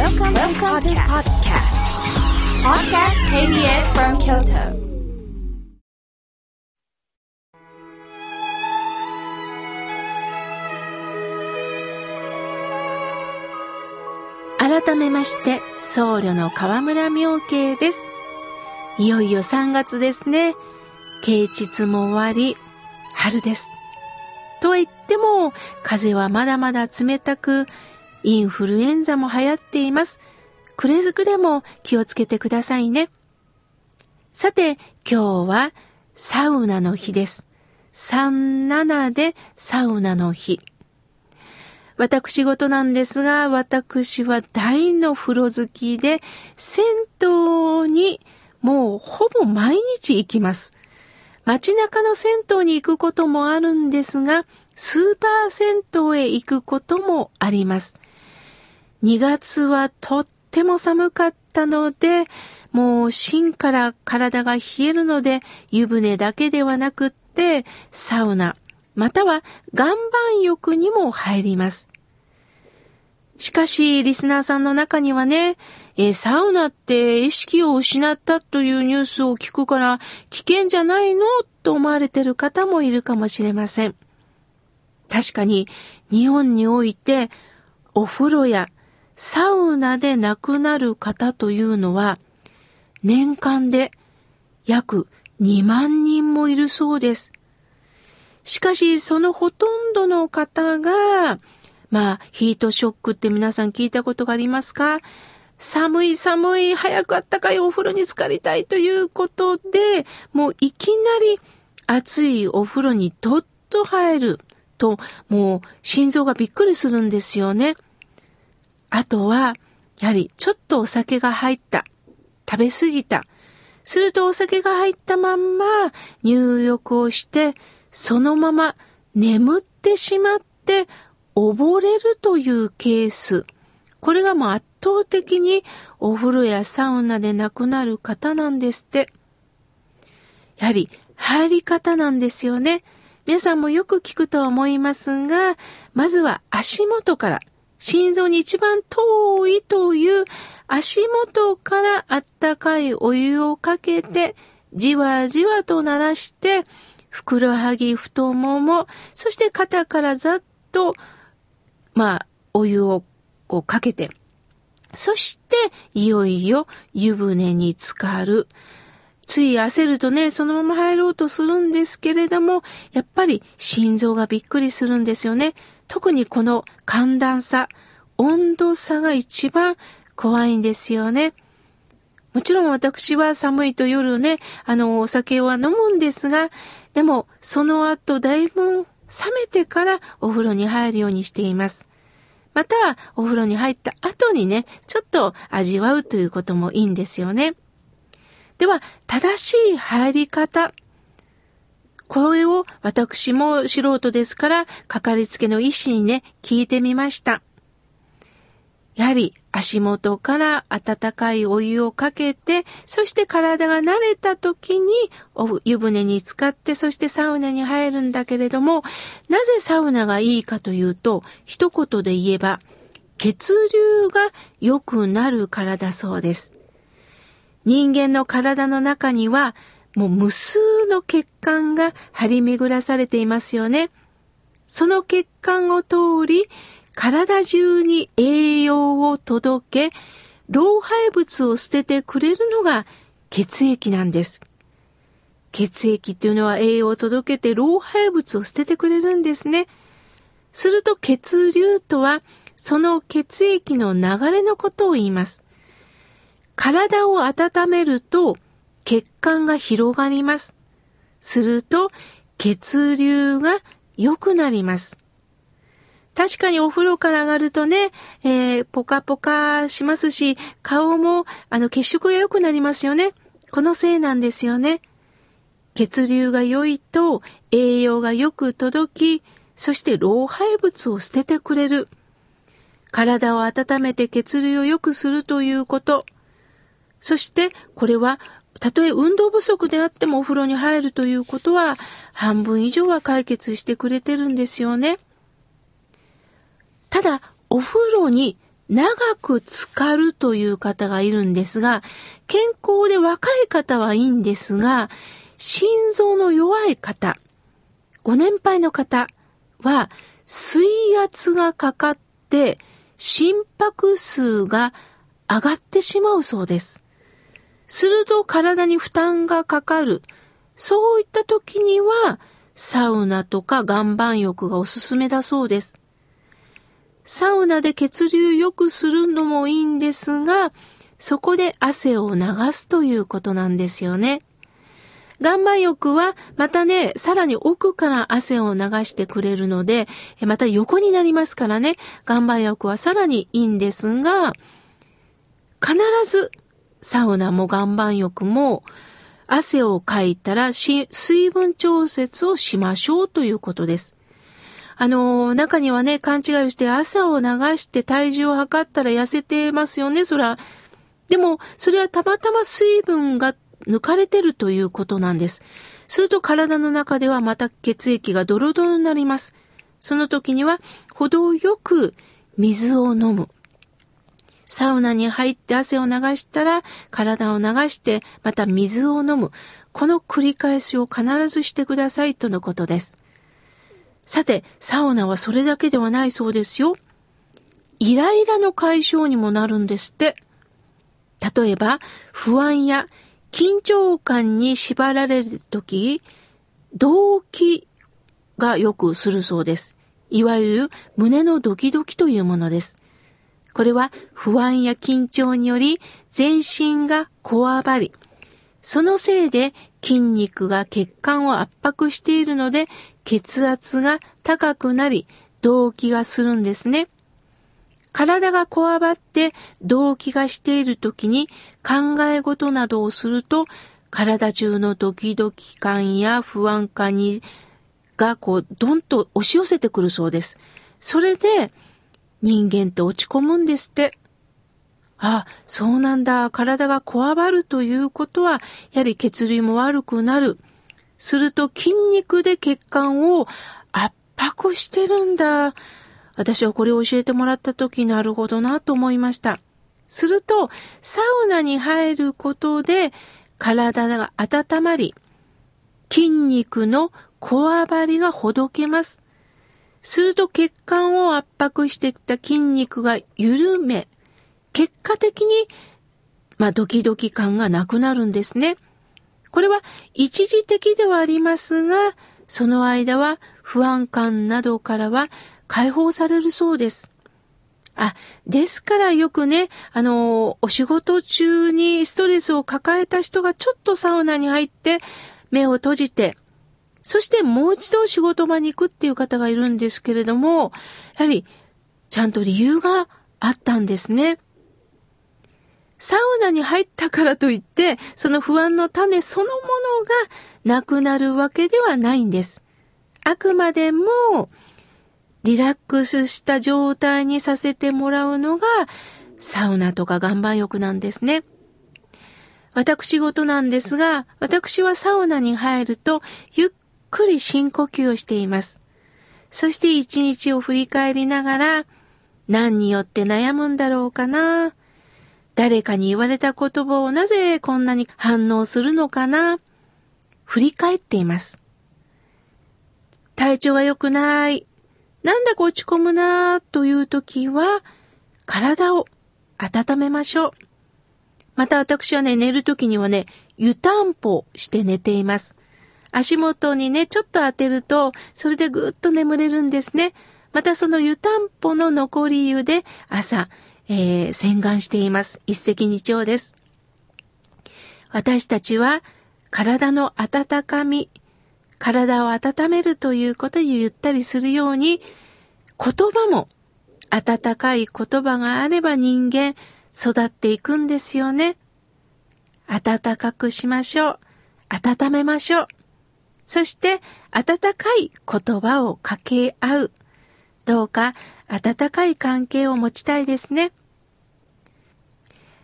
Welcome, Welcome to podcast. Podcast KBS from Kyoto. 改めまして、僧侶の河村明慶です。いよいよ3月ですね。啓蟄も終わり、春です。とは言っても、風はまだまだ冷たく、インフルエンザも流行っています。くれぐれも気をつけてくださいね。さて、今日はサウナの日です。37でサウナの日。私事なんですが、私は大の風呂好きで、銭湯にもうほぼ毎日行きます。街中の銭湯に行くこともあるんですが、スーパー銭湯へ行くこともあります。2月はとっても寒かったので、もう芯から体が冷えるので、湯船だけではなくって、サウナ、または岩盤浴にも入ります。しかし、リスナーさんの中にはね、えーサウナって意識を失ったというニュースを聞くから危険じゃないのと思われてる方もいるかもしれません。確かに、日本においてお風呂やサウナで亡くなる方というのは年間で約2万人もいるそうです。しかし、そのほとんどの方が、まあ、ヒートショックって皆さん聞いたことがありますか？寒い寒い、早くあったかいお風呂に浸かりたいということで、もういきなり熱いお風呂にどっと入ると、もう心臓がびっくりするんですよね。あとは、やはりちょっとお酒が入った、食べ過ぎた。するとお酒が入ったまんま入浴をして、そのまま眠ってしまって溺れるというケース。これがもう圧倒的にお風呂やサウナで亡くなる方なんですって。やはり入り方なんですよね。皆さんもよく聞くと思いますが、まずは足元から、心臓に一番遠いという足元からあったかいお湯をかけて、じわじわと鳴らして、ふくらはぎ、太もも、そして肩からざっと、まあ、お湯をこうかけて、そして、いよいよ湯船に浸かる。つい焦るとね、そのまま入ろうとするんですけれども、やっぱり心臓がびっくりするんですよね。特にこの寒暖差、温度差が一番怖いんですよね。もちろん私は寒いと夜ね、あの、お酒は飲むんですが、でもその後だいぶ冷めてからお風呂に入るようにしています。またはお風呂に入った後にね、ちょっと味わうということもいいんですよね。では、正しい入り方。これを私も素人ですから、かかりつけの医師にね、聞いてみました。やはり足元から温かいお湯をかけて、そして体が慣れた時にお湯船に浸かって、そしてサウナに入るんだけれども、なぜサウナがいいかというと、一言で言えば、血流が良くなるからだそうです。人間の体の中には、もう無数の血管が張り巡らされていますよね。その血管を通り、体中に栄養を届け、老廃物を捨ててくれるのが血液なんです。血液っていうのは栄養を届けて老廃物を捨ててくれるんですね。すると血流とは、その血液の流れのことを言います。体を温めると血管が広がります。すると血流が良くなります。確かにお風呂から上がるとね、えー、ポカポカしますし、顔もあの血色が良くなりますよね。このせいなんですよね。血流が良いと栄養がよく届き、そして老廃物を捨ててくれる。体を温めて血流を良くするということ。そしてこれはたとえ運動不足であってもお風呂に入るということは半分以上は解決してくれてるんですよね。ただお風呂に長く浸かるという方がいるんですが、健康で若い方はいいんですが、心臓の弱い方、ご年配の方は水圧がかかって心拍数が上がってしまうそうです。すると体に負担がかかる。そういった時にはサウナとか岩盤浴がおすすめだそうです。サウナで血流良くするのもいいんですが、そこで汗を流すということなんですよね。岩盤浴はまたね、さらに奥から汗を流してくれるので、また横になりますからね、岩盤浴はさらにいいんですが、必ずサウナも岩盤浴も汗をかいたら水分調節をしましょうということです。あの、中にはね、勘違いをして朝を流して体重を測ったら痩せてますよね、そら。でも、それはたまたま水分が抜かれてるということなんです。すると体の中ではまた血液がドロドロになります。その時には程よく水を飲む。サウナに入って汗を流したら体を流してまた水を飲む。この繰り返しを必ずしてくださいとのことです。さて、サウナはそれだけではないそうですよ。イライラの解消にもなるんですって。例えば、不安や緊張感に縛られるとき、動悸がよくするそうです。いわゆる胸のドキドキというものです。これは不安や緊張により全身がこわばり、そのせいで筋肉が血管を圧迫しているので血圧が高くなり動悸がするんですね。体がこわばって動悸がしている時に考え事などをすると体中のドキドキ感や不安感にがこうドンと押し寄せてくるそうです。それで人間って落ち込むんですって。あ、そうなんだ。体がこわばるということは、やはり血流も悪くなる。すると筋肉で血管を圧迫してるんだ。私はこれを教えてもらった時なるほどなと思いました。すると、サウナに入ることで体が温まり、筋肉のこわばりがほどけます。すると血管を圧迫してきた筋肉が緩め、結果的に、まあ、ドキドキ感がなくなるんですね。これは一時的ではありますが、その間は不安感などからは解放されるそうです。あ、ですからよくね、あの、お仕事中にストレスを抱えた人がちょっとサウナに入って目を閉じて、そしてもう一度仕事場に行くっていう方がいるんですけれども、やはりちゃんと理由があったんですね。サウナに入ったからといって、その不安の種そのものがなくなるわけではないんです。あくまでも、リラックスした状態にさせてもらうのがサウナとか岩盤浴なんですね。私事なんですが、私はサウナに入るとゆっくり深呼吸をしています。そして一日を振り返りながら何によって悩むんだろうかな。誰かに言われた言葉をなぜこんなに反応するのかな。振り返っています。体調が良くない。なんだか落ち込むなという時は、体を温めましょう。また私はね、寝る時にはね、湯たんぽして寝ています。足元にね、ちょっと当てると、それでぐっと眠れるんですね。またその湯たんぽの残り湯で朝、えー、洗顔しています。一石二鳥です。私たちは体の温かみ、体を温めるということで言ったりするように、言葉も温かい言葉があれば人間育っていくんですよね。温かくしましょう。温めましょう。そして、温かい言葉を掛け合う。どうか温かい関係を持ちたいですね。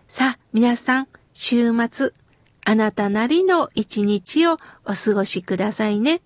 さあ、皆さん、週末、あなたなりの一日をお過ごしくださいね。